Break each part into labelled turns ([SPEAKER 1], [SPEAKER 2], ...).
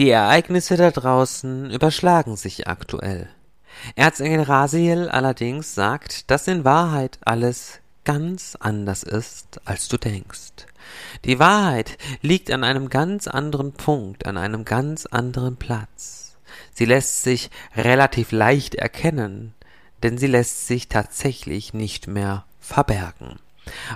[SPEAKER 1] Die Ereignisse da draußen überschlagen sich aktuell. Erzengel Rasiel allerdings sagt, dass in Wahrheit alles ganz anders ist, als du denkst. Die Wahrheit liegt an einem ganz anderen Punkt, an einem ganz anderen Platz. Sie lässt sich relativ leicht erkennen, denn sie lässt sich tatsächlich nicht mehr verbergen.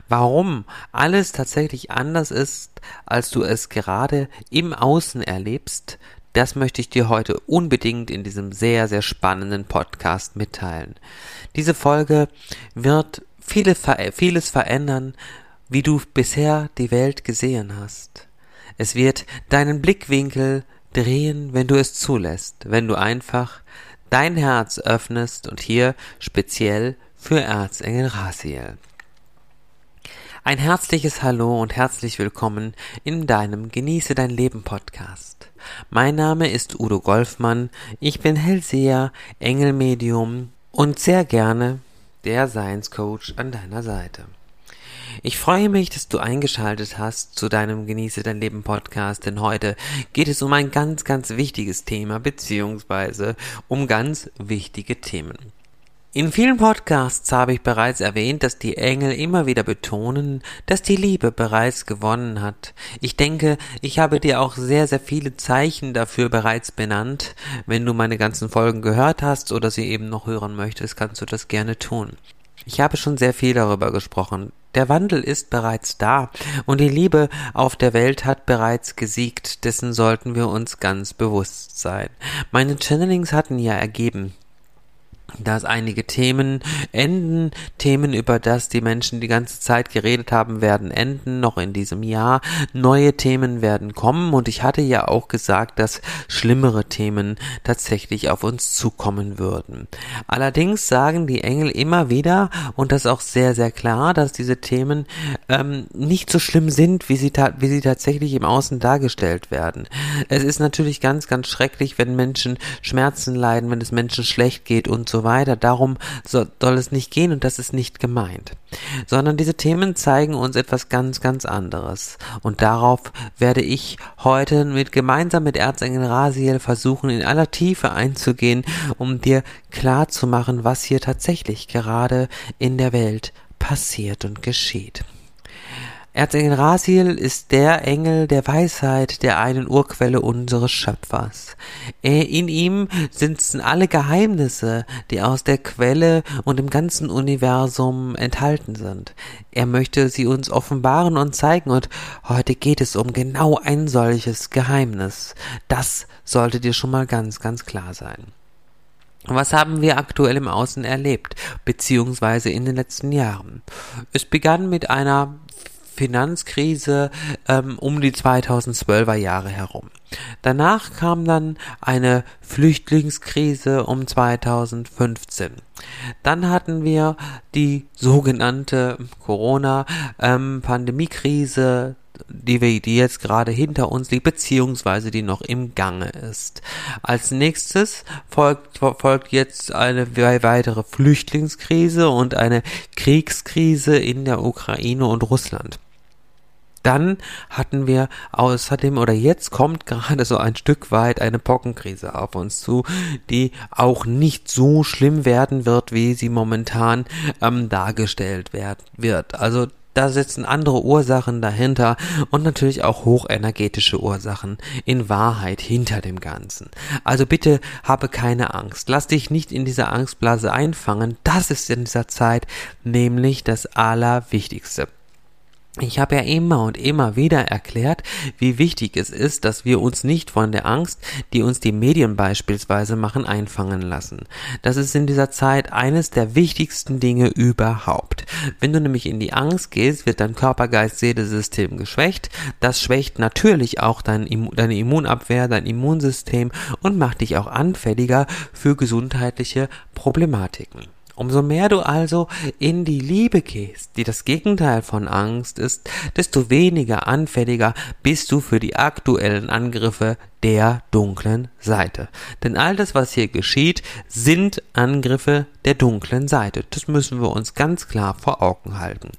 [SPEAKER 1] Warum alles tatsächlich anders ist, als du es gerade im Außen erlebst, das möchte ich dir heute unbedingt in diesem sehr, sehr spannenden Podcast mitteilen. Diese Folge wird viele, vieles verändern, wie du bisher die Welt gesehen hast. Es wird deinen Blickwinkel drehen, wenn du es zulässt, wenn du einfach dein Herz öffnest und hier speziell für Erzengel Rasiel. Ein herzliches Hallo und herzlich willkommen in deinem Genieße dein Leben Podcast. Mein Name ist Udo Golfmann, ich bin Hellseher, Engelmedium und sehr gerne der Science Coach an deiner Seite. Ich freue mich, dass du eingeschaltet hast zu deinem Genieße dein Leben Podcast, denn heute geht es um ein ganz, ganz wichtiges Thema, beziehungsweise um ganz wichtige Themen. In vielen Podcasts habe ich bereits erwähnt, dass die Engel immer wieder betonen, dass die Liebe bereits gewonnen hat. Ich denke, ich habe dir auch sehr, sehr viele Zeichen dafür bereits benannt. Wenn du meine ganzen Folgen gehört hast oder sie eben noch hören möchtest, kannst du das gerne tun. Ich habe schon sehr viel darüber gesprochen. Der Wandel ist bereits da und die Liebe auf der Welt hat bereits gesiegt, dessen sollten wir uns ganz bewusst sein. Meine Channelings hatten ja ergeben, dass einige Themen enden, Themen, über das die Menschen die ganze Zeit geredet haben, werden enden, noch in diesem Jahr. Neue Themen werden kommen und ich hatte ja auch gesagt, dass schlimmere Themen tatsächlich auf uns zukommen würden. Allerdings sagen die Engel immer wieder, und das auch sehr, sehr klar, dass diese Themen ähm, nicht so schlimm sind, wie sie, wie sie tatsächlich im Außen dargestellt werden. Es ist natürlich ganz, ganz schrecklich, wenn Menschen Schmerzen leiden, wenn es Menschen schlecht geht und so weiter. Darum soll, soll es nicht gehen und das ist nicht gemeint. Sondern diese Themen zeigen uns etwas ganz, ganz anderes. Und darauf werde ich heute mit gemeinsam mit Erzengel Rasiel versuchen, in aller Tiefe einzugehen, um dir klar zu machen, was hier tatsächlich gerade in der Welt passiert und geschieht. Erzengel Rasiel ist der Engel der Weisheit, der einen Urquelle unseres Schöpfers. In ihm sitzen alle Geheimnisse, die aus der Quelle und im ganzen Universum enthalten sind. Er möchte sie uns offenbaren und zeigen, und heute geht es um genau ein solches Geheimnis. Das sollte dir schon mal ganz, ganz klar sein. Was haben wir aktuell im Außen erlebt, beziehungsweise in den letzten Jahren? Es begann mit einer Finanzkrise ähm, um die 2012er Jahre herum. Danach kam dann eine Flüchtlingskrise um 2015. Dann hatten wir die sogenannte Corona-Pandemiekrise die, wir, die jetzt gerade hinter uns liegt, beziehungsweise die noch im Gange ist. Als nächstes folgt, folgt jetzt eine weitere Flüchtlingskrise und eine Kriegskrise in der Ukraine und Russland. Dann hatten wir außerdem oder jetzt kommt gerade so ein Stück weit eine Pockenkrise auf uns zu, die auch nicht so schlimm werden wird, wie sie momentan ähm, dargestellt werd, wird. Also da sitzen andere Ursachen dahinter und natürlich auch hochenergetische Ursachen in Wahrheit hinter dem Ganzen. Also bitte habe keine Angst. Lass dich nicht in dieser Angstblase einfangen. Das ist in dieser Zeit nämlich das Allerwichtigste. Ich habe ja immer und immer wieder erklärt, wie wichtig es ist, dass wir uns nicht von der Angst, die uns die Medien beispielsweise machen, einfangen lassen. Das ist in dieser Zeit eines der wichtigsten Dinge überhaupt. Wenn du nämlich in die Angst gehst, wird dein Körper-Geist-Seele-System geschwächt. Das schwächt natürlich auch dein, deine Immunabwehr, dein Immunsystem und macht dich auch anfälliger für gesundheitliche Problematiken. Umso mehr du also in die Liebe gehst, die das Gegenteil von Angst ist, desto weniger anfälliger bist du für die aktuellen Angriffe der dunklen Seite. Denn all das, was hier geschieht, sind Angriffe der dunklen Seite. Das müssen wir uns ganz klar vor Augen halten.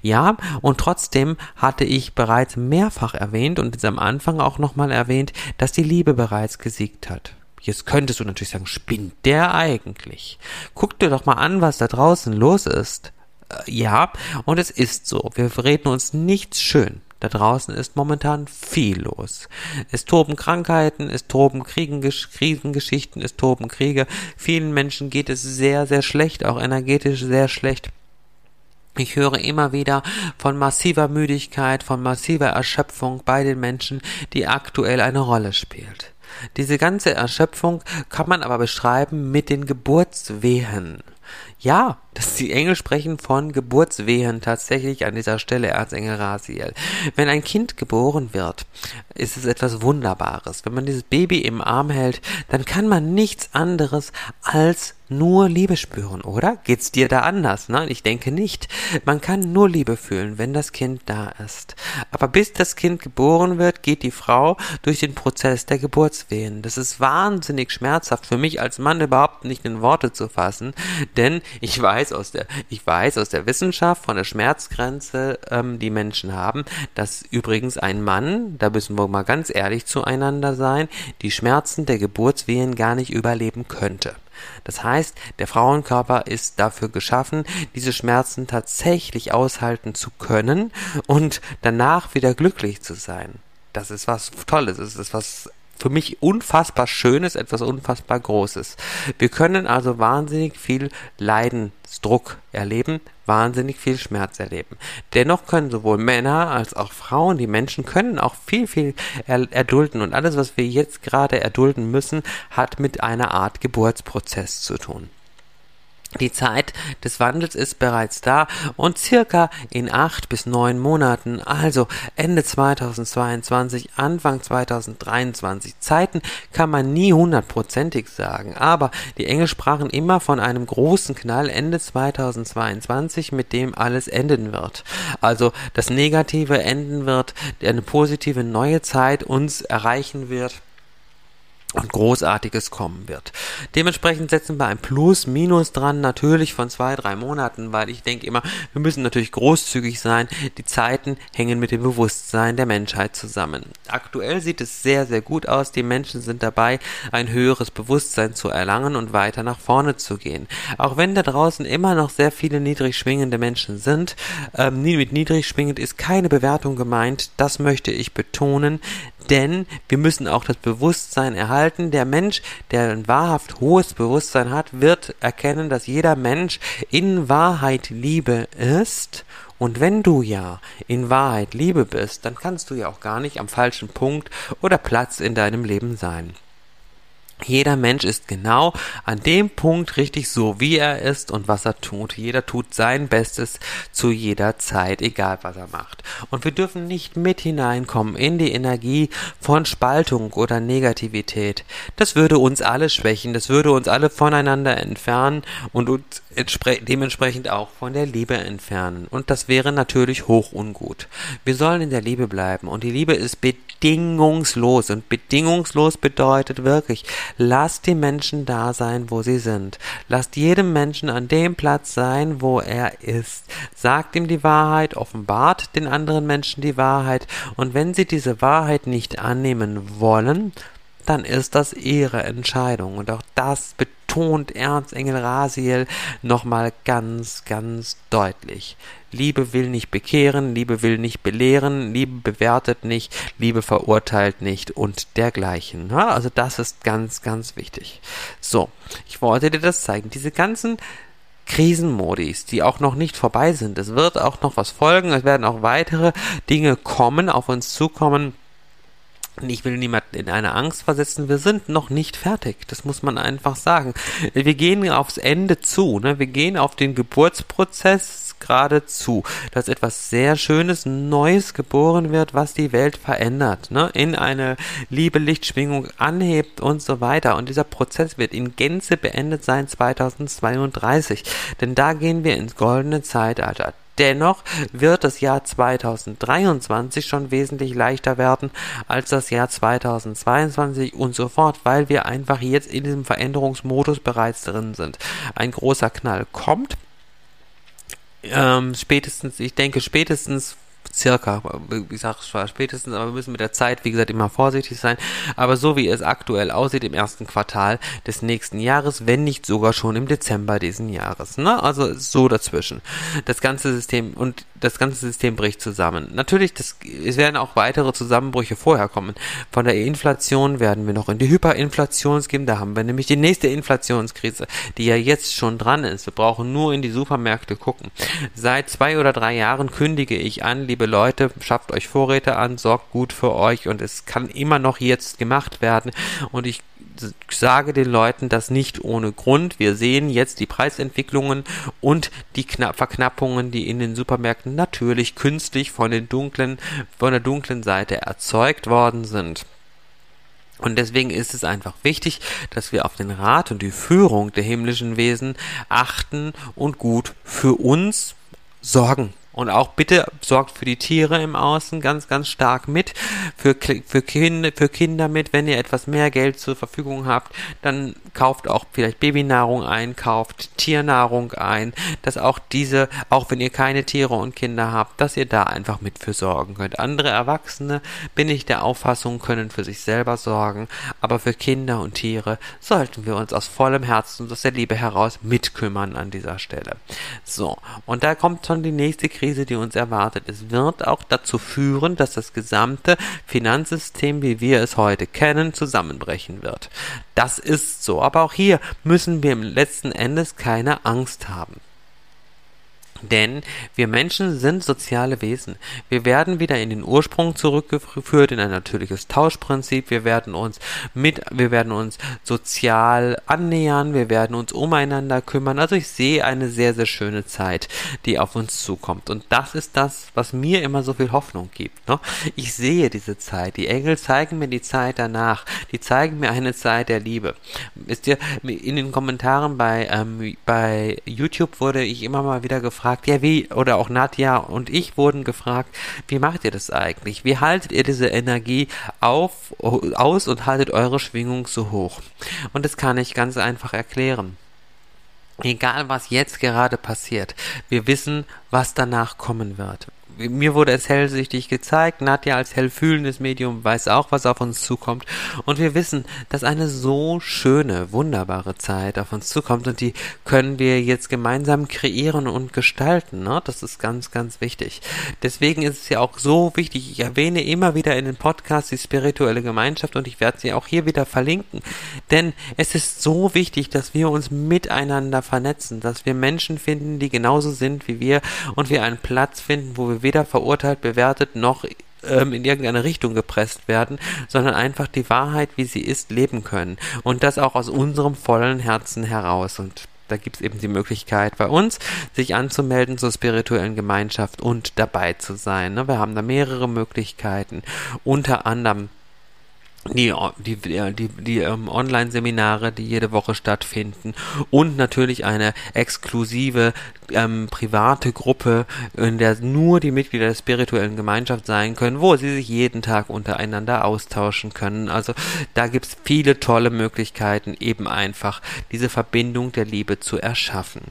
[SPEAKER 1] Ja, und trotzdem hatte ich bereits mehrfach erwähnt und jetzt am Anfang auch nochmal erwähnt, dass die Liebe bereits gesiegt hat. Jetzt könntest du natürlich sagen, spinnt der eigentlich? Guck dir doch mal an, was da draußen los ist. Äh, ja, und es ist so. Wir reden uns nichts schön. Da draußen ist momentan viel los. Es toben Krankheiten, es toben Kriegen, Krisengeschichten, es toben Kriege. Vielen Menschen geht es sehr, sehr schlecht, auch energetisch sehr schlecht. Ich höre immer wieder von massiver Müdigkeit, von massiver Erschöpfung bei den Menschen, die aktuell eine Rolle spielt. Diese ganze Erschöpfung kann man aber beschreiben mit den Geburtswehen. Ja, dass die Engel sprechen von Geburtswehen tatsächlich an dieser Stelle Erzengel Rasiel. Wenn ein Kind geboren wird, ist es etwas Wunderbares. Wenn man dieses Baby im Arm hält, dann kann man nichts anderes als nur Liebe spüren, oder? Geht's dir da anders? Nein, ich denke nicht. Man kann nur Liebe fühlen, wenn das Kind da ist. Aber bis das Kind geboren wird, geht die Frau durch den Prozess der Geburtswehen. Das ist wahnsinnig schmerzhaft für mich als Mann überhaupt nicht in Worte zu fassen, denn ich weiß aus der, ich weiß aus der Wissenschaft von der Schmerzgrenze, ähm, die Menschen haben, dass übrigens ein Mann, da müssen wir mal ganz ehrlich zueinander sein, die Schmerzen der Geburtswehen gar nicht überleben könnte. Das heißt, der Frauenkörper ist dafür geschaffen, diese Schmerzen tatsächlich aushalten zu können und danach wieder glücklich zu sein. Das ist was Tolles, das ist was für mich unfassbar Schönes, etwas unfassbar Großes. Wir können also wahnsinnig viel Leidensdruck erleben, wahnsinnig viel Schmerz erleben. Dennoch können sowohl Männer als auch Frauen, die Menschen können auch viel, viel erdulden und alles, was wir jetzt gerade erdulden müssen, hat mit einer Art Geburtsprozess zu tun. Die Zeit des Wandels ist bereits da und circa in acht bis neun Monaten, also Ende 2022, Anfang 2023. Zeiten kann man nie hundertprozentig sagen, aber die Engel sprachen immer von einem großen Knall Ende 2022, mit dem alles enden wird. Also das Negative enden wird, eine positive neue Zeit uns erreichen wird und Großartiges kommen wird. Dementsprechend setzen wir ein Plus, Minus dran, natürlich von zwei, drei Monaten, weil ich denke immer, wir müssen natürlich großzügig sein. Die Zeiten hängen mit dem Bewusstsein der Menschheit zusammen. Aktuell sieht es sehr, sehr gut aus. Die Menschen sind dabei, ein höheres Bewusstsein zu erlangen und weiter nach vorne zu gehen. Auch wenn da draußen immer noch sehr viele niedrig schwingende Menschen sind, ähm, mit niedrig schwingend ist keine Bewertung gemeint, das möchte ich betonen denn wir müssen auch das Bewusstsein erhalten. Der Mensch, der ein wahrhaft hohes Bewusstsein hat, wird erkennen, dass jeder Mensch in Wahrheit Liebe ist. Und wenn du ja in Wahrheit Liebe bist, dann kannst du ja auch gar nicht am falschen Punkt oder Platz in deinem Leben sein. Jeder Mensch ist genau an dem Punkt richtig so, wie er ist und was er tut. Jeder tut sein Bestes zu jeder Zeit, egal was er macht. Und wir dürfen nicht mit hineinkommen in die Energie von Spaltung oder Negativität. Das würde uns alle schwächen, das würde uns alle voneinander entfernen und uns dementsprechend auch von der Liebe entfernen. Und das wäre natürlich hoch ungut. Wir sollen in der Liebe bleiben und die Liebe ist bedingungslos und bedingungslos bedeutet wirklich, lasst die Menschen da sein, wo sie sind. Lasst jedem Menschen an dem Platz sein, wo er ist. Sagt ihm die Wahrheit, offenbart den anderen Menschen die Wahrheit und wenn sie diese Wahrheit nicht annehmen wollen, dann ist das ihre Entscheidung. Und auch das betont Erzengel Rasiel nochmal ganz, ganz deutlich. Liebe will nicht bekehren, Liebe will nicht belehren, Liebe bewertet nicht, Liebe verurteilt nicht und dergleichen. Also das ist ganz, ganz wichtig. So, ich wollte dir das zeigen. Diese ganzen Krisenmodis, die auch noch nicht vorbei sind. Es wird auch noch was folgen, es werden auch weitere Dinge kommen, auf uns zukommen ich will niemanden in eine Angst versetzen. Wir sind noch nicht fertig. Das muss man einfach sagen. Wir gehen aufs Ende zu. Ne? Wir gehen auf den Geburtsprozess geradezu, dass etwas sehr Schönes, Neues geboren wird, was die Welt verändert, ne? in eine Liebe-Lichtschwingung anhebt und so weiter. Und dieser Prozess wird in Gänze beendet sein 2032. Denn da gehen wir ins goldene Zeitalter. Dennoch wird das Jahr 2023 schon wesentlich leichter werden als das Jahr 2022 und so fort, weil wir einfach jetzt in diesem Veränderungsmodus bereits drin sind. Ein großer Knall kommt. Ähm, spätestens, ich denke spätestens circa, sage zwar spätestens, aber wir müssen mit der Zeit, wie gesagt, immer vorsichtig sein. Aber so wie es aktuell aussieht im ersten Quartal des nächsten Jahres, wenn nicht sogar schon im Dezember diesen Jahres. Ne? Also so dazwischen. Das ganze System und das ganze System bricht zusammen. Natürlich, das, es werden auch weitere Zusammenbrüche vorher kommen. Von der Inflation werden wir noch in die Hyperinflation gehen. Da haben wir nämlich die nächste Inflationskrise, die ja jetzt schon dran ist. Wir brauchen nur in die Supermärkte gucken. Seit zwei oder drei Jahren kündige ich an, liebe Leute, schafft euch Vorräte an, sorgt gut für euch und es kann immer noch jetzt gemacht werden. Und ich sage den Leuten das nicht ohne Grund. Wir sehen jetzt die Preisentwicklungen und die Kna Verknappungen, die in den Supermärkten natürlich künstlich von den dunklen, von der dunklen Seite erzeugt worden sind. Und deswegen ist es einfach wichtig, dass wir auf den Rat und die Führung der himmlischen Wesen achten und gut für uns sorgen. Und auch bitte sorgt für die Tiere im Außen ganz, ganz stark mit, für, für, Kinder, für Kinder mit. Wenn ihr etwas mehr Geld zur Verfügung habt, dann kauft auch vielleicht Babynahrung ein, kauft Tiernahrung ein, dass auch diese, auch wenn ihr keine Tiere und Kinder habt, dass ihr da einfach mit für sorgen könnt. Andere Erwachsene, bin ich der Auffassung, können für sich selber sorgen, aber für Kinder und Tiere sollten wir uns aus vollem Herzen und aus der Liebe heraus mitkümmern an dieser Stelle. So, und da kommt schon die nächste Krise, die uns erwartet. Es wird auch dazu führen, dass das gesamte Finanzsystem, wie wir es heute kennen, zusammenbrechen wird. Das ist so. Aber auch hier müssen wir im letzten Endes keine Angst haben. Denn wir Menschen sind soziale Wesen. Wir werden wieder in den Ursprung zurückgeführt, in ein natürliches Tauschprinzip. Wir werden uns mit, wir werden uns sozial annähern. Wir werden uns umeinander kümmern. Also ich sehe eine sehr, sehr schöne Zeit, die auf uns zukommt. Und das ist das, was mir immer so viel Hoffnung gibt. Ne? Ich sehe diese Zeit. Die Engel zeigen mir die Zeit danach. Die zeigen mir eine Zeit der Liebe. Ist dir in den Kommentaren bei, ähm, bei YouTube wurde ich immer mal wieder gefragt, gefragt, ja, wie, oder auch Nadja und ich wurden gefragt, wie macht ihr das eigentlich? Wie haltet ihr diese Energie auf, aus und haltet eure Schwingung so hoch? Und das kann ich ganz einfach erklären. Egal was jetzt gerade passiert, wir wissen, was danach kommen wird mir wurde es hellsichtig gezeigt. Nadja als hellfühlendes Medium weiß auch, was auf uns zukommt. Und wir wissen, dass eine so schöne, wunderbare Zeit auf uns zukommt und die können wir jetzt gemeinsam kreieren und gestalten. Ne? Das ist ganz, ganz wichtig. Deswegen ist es ja auch so wichtig. Ich erwähne immer wieder in den Podcasts die spirituelle Gemeinschaft und ich werde sie auch hier wieder verlinken. Denn es ist so wichtig, dass wir uns miteinander vernetzen, dass wir Menschen finden, die genauso sind wie wir und wir einen Platz finden, wo wir weder verurteilt, bewertet noch ähm, in irgendeine Richtung gepresst werden, sondern einfach die Wahrheit, wie sie ist, leben können. Und das auch aus unserem vollen Herzen heraus. Und da gibt es eben die Möglichkeit bei uns, sich anzumelden zur spirituellen Gemeinschaft und dabei zu sein. Ne? Wir haben da mehrere Möglichkeiten, unter anderem die, die, die, die ähm, Online-Seminare, die jede Woche stattfinden und natürlich eine exklusive ähm, private Gruppe, in der nur die Mitglieder der spirituellen Gemeinschaft sein können, wo sie sich jeden Tag untereinander austauschen können. Also da gibt's viele tolle Möglichkeiten, eben einfach diese Verbindung der Liebe zu erschaffen.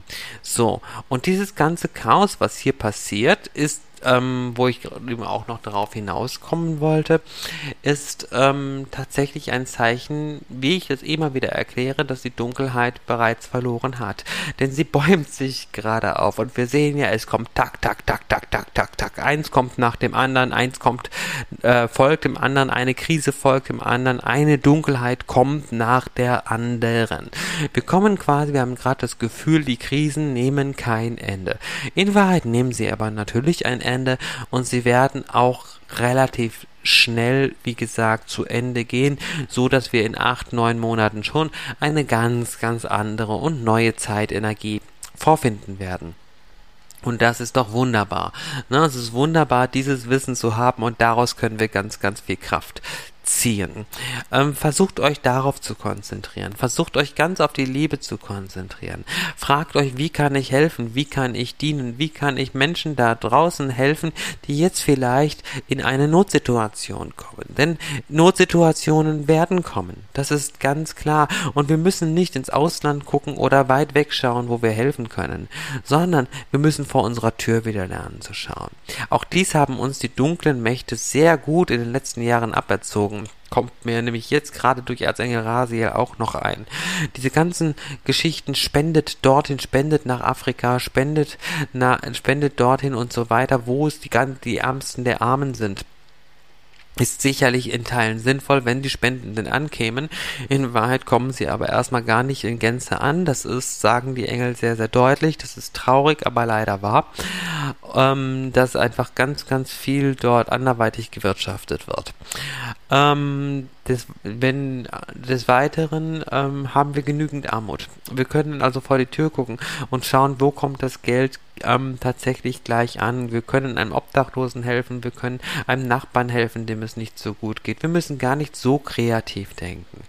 [SPEAKER 1] So, und dieses ganze Chaos, was hier passiert, ist ähm, wo ich auch noch darauf hinauskommen wollte, ist ähm, tatsächlich ein Zeichen, wie ich es immer wieder erkläre, dass die Dunkelheit bereits verloren hat. Denn sie bäumt sich gerade auf und wir sehen ja, es kommt tak, tak, tak, tak, tak, tak, tak. Eins kommt nach dem anderen, eins kommt, äh, folgt dem anderen, eine Krise folgt dem anderen, eine Dunkelheit kommt nach der anderen. Wir kommen quasi, wir haben gerade das Gefühl, die Krisen nehmen kein Ende. In Wahrheit nehmen sie aber natürlich ein Ende Ende und sie werden auch relativ schnell, wie gesagt, zu Ende gehen, so dass wir in acht, neun Monaten schon eine ganz, ganz andere und neue Zeitenergie vorfinden werden. Und das ist doch wunderbar. Ne? Es ist wunderbar, dieses Wissen zu haben und daraus können wir ganz, ganz viel Kraft ziehen. Ähm, versucht euch darauf zu konzentrieren. Versucht euch ganz auf die Liebe zu konzentrieren. Fragt euch, wie kann ich helfen? Wie kann ich dienen? Wie kann ich Menschen da draußen helfen, die jetzt vielleicht in eine Notsituation kommen? Denn Notsituationen werden kommen. Das ist ganz klar. Und wir müssen nicht ins Ausland gucken oder weit wegschauen, wo wir helfen können, sondern wir müssen vor unserer Tür wieder lernen zu schauen. Auch dies haben uns die dunklen Mächte sehr gut in den letzten Jahren aberzogen kommt mir nämlich jetzt gerade durch Erzengel Rasiel auch noch ein. Diese ganzen Geschichten spendet dorthin, spendet nach Afrika, spendet, na, spendet dorthin und so weiter, wo es die, die Ärmsten der Armen sind ist sicherlich in Teilen sinnvoll, wenn die Spendenden ankämen. In Wahrheit kommen sie aber erstmal gar nicht in Gänze an. Das ist, sagen die Engel sehr, sehr deutlich. Das ist traurig, aber leider wahr. Ähm, dass einfach ganz, ganz viel dort anderweitig gewirtschaftet wird. Ähm, des, wenn, des Weiteren ähm, haben wir genügend Armut. Wir können also vor die Tür gucken und schauen, wo kommt das Geld ähm, tatsächlich gleich an. Wir können einem Obdachlosen helfen, wir können einem Nachbarn helfen, dem es nicht so gut geht. Wir müssen gar nicht so kreativ denken.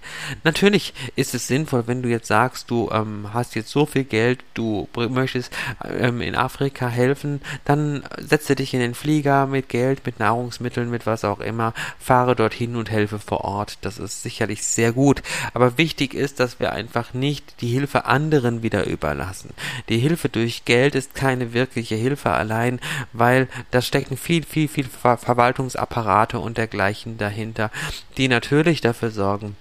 [SPEAKER 1] Natürlich ist es sinnvoll, wenn du jetzt sagst, du ähm, hast jetzt so viel Geld, du möchtest ähm, in Afrika helfen, dann setze dich in den Flieger mit Geld, mit Nahrungsmitteln, mit was auch immer, fahre dorthin und helfe vor Ort. Ort. Das ist sicherlich sehr gut. Aber wichtig ist, dass wir einfach nicht die Hilfe anderen wieder überlassen. Die Hilfe durch Geld ist keine wirkliche Hilfe allein, weil da stecken viel, viel, viel Ver Verwaltungsapparate und dergleichen dahinter, die natürlich dafür sorgen,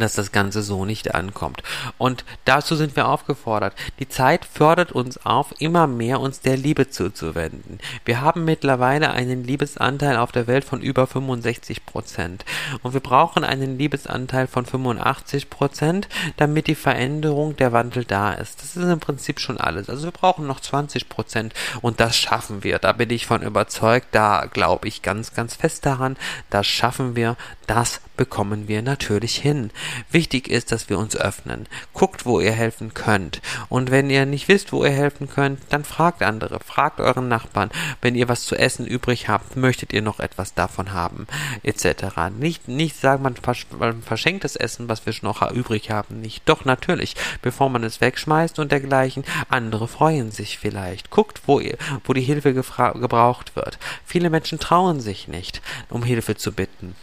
[SPEAKER 1] dass das Ganze so nicht ankommt. Und dazu sind wir aufgefordert. Die Zeit fördert uns auf, immer mehr uns der Liebe zuzuwenden. Wir haben mittlerweile einen Liebesanteil auf der Welt von über 65 Prozent. Und wir brauchen einen Liebesanteil von 85 Prozent, damit die Veränderung, der Wandel da ist. Das ist im Prinzip schon alles. Also wir brauchen noch 20 Prozent und das schaffen wir. Da bin ich von überzeugt. Da glaube ich ganz, ganz fest daran. Das schaffen wir. Das bekommen wir natürlich hin. Wichtig ist, dass wir uns öffnen. Guckt, wo ihr helfen könnt. Und wenn ihr nicht wisst, wo ihr helfen könnt, dann fragt andere. Fragt euren Nachbarn. Wenn ihr was zu essen übrig habt, möchtet ihr noch etwas davon haben, etc. Nicht, nicht sagen, man, verschenkt das Essen, was wir noch übrig haben, nicht. Doch, natürlich, bevor man es wegschmeißt und dergleichen. Andere freuen sich vielleicht. Guckt, wo ihr, wo die Hilfe gebraucht wird. Viele Menschen trauen sich nicht, um Hilfe zu bitten.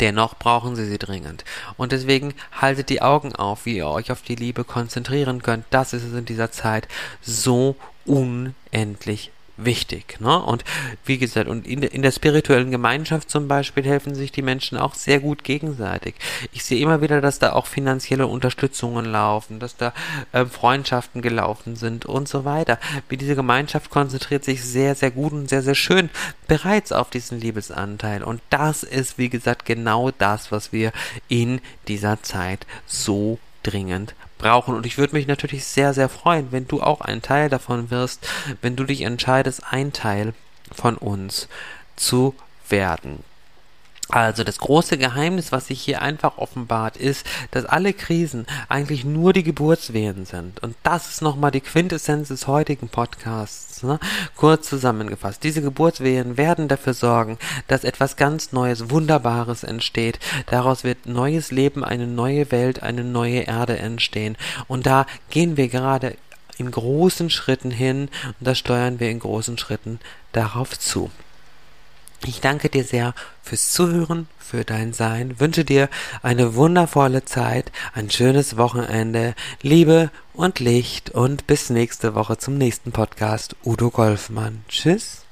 [SPEAKER 1] Dennoch brauchen sie sie dringend. Und deswegen haltet die Augen auf, wie ihr euch auf die Liebe konzentrieren könnt. Das ist es in dieser Zeit so unendlich wichtig. Ne? Und wie gesagt, und in, in der spirituellen Gemeinschaft zum Beispiel helfen sich die Menschen auch sehr gut gegenseitig. Ich sehe immer wieder, dass da auch finanzielle Unterstützungen laufen, dass da äh, Freundschaften gelaufen sind und so weiter. Wie diese Gemeinschaft konzentriert sich sehr, sehr gut und sehr, sehr schön bereits auf diesen Liebesanteil. Und das ist, wie gesagt, genau das, was wir in dieser Zeit so dringend brauchen. Und ich würde mich natürlich sehr, sehr freuen, wenn du auch ein Teil davon wirst, wenn du dich entscheidest, ein Teil von uns zu werden. Also das große Geheimnis, was sich hier einfach offenbart, ist, dass alle Krisen eigentlich nur die Geburtswehen sind. Und das ist nochmal die Quintessenz des heutigen Podcasts. Ne? Kurz zusammengefasst. Diese Geburtswehen werden dafür sorgen, dass etwas ganz Neues, Wunderbares entsteht. Daraus wird neues Leben, eine neue Welt, eine neue Erde entstehen. Und da gehen wir gerade in großen Schritten hin und da steuern wir in großen Schritten darauf zu. Ich danke dir sehr fürs Zuhören, für dein Sein, wünsche dir eine wundervolle Zeit, ein schönes Wochenende, Liebe und Licht und bis nächste Woche zum nächsten Podcast. Udo Golfmann. Tschüss.